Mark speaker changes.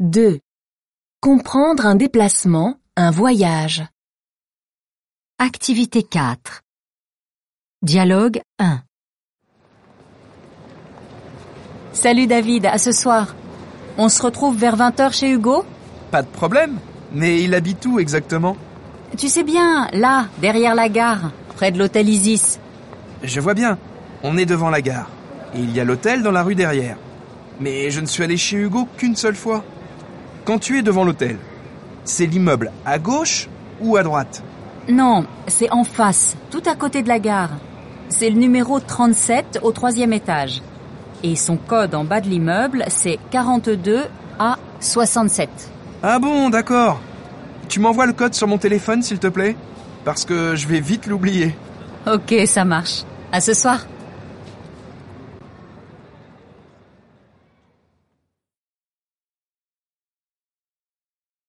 Speaker 1: 2. Comprendre un déplacement, un voyage.
Speaker 2: Activité 4. Dialogue 1.
Speaker 3: Salut David, à ce soir. On se retrouve vers 20h chez Hugo?
Speaker 4: Pas de problème. Mais il habite où exactement?
Speaker 3: Tu sais bien, là, derrière la gare, près de l'hôtel Isis.
Speaker 4: Je vois bien. On est devant la gare. Et il y a l'hôtel dans la rue derrière. Mais je ne suis allé chez Hugo qu'une seule fois. Quand tu es devant l'hôtel, c'est l'immeuble à gauche ou à droite?
Speaker 3: Non, c'est en face, tout à côté de la gare. C'est le numéro 37 au troisième étage. Et son code en bas de l'immeuble, c'est 42 A 67.
Speaker 4: Ah bon, d'accord. Tu m'envoies le code sur mon téléphone, s'il te plaît? Parce que je vais vite l'oublier.
Speaker 3: Ok, ça marche. À ce soir.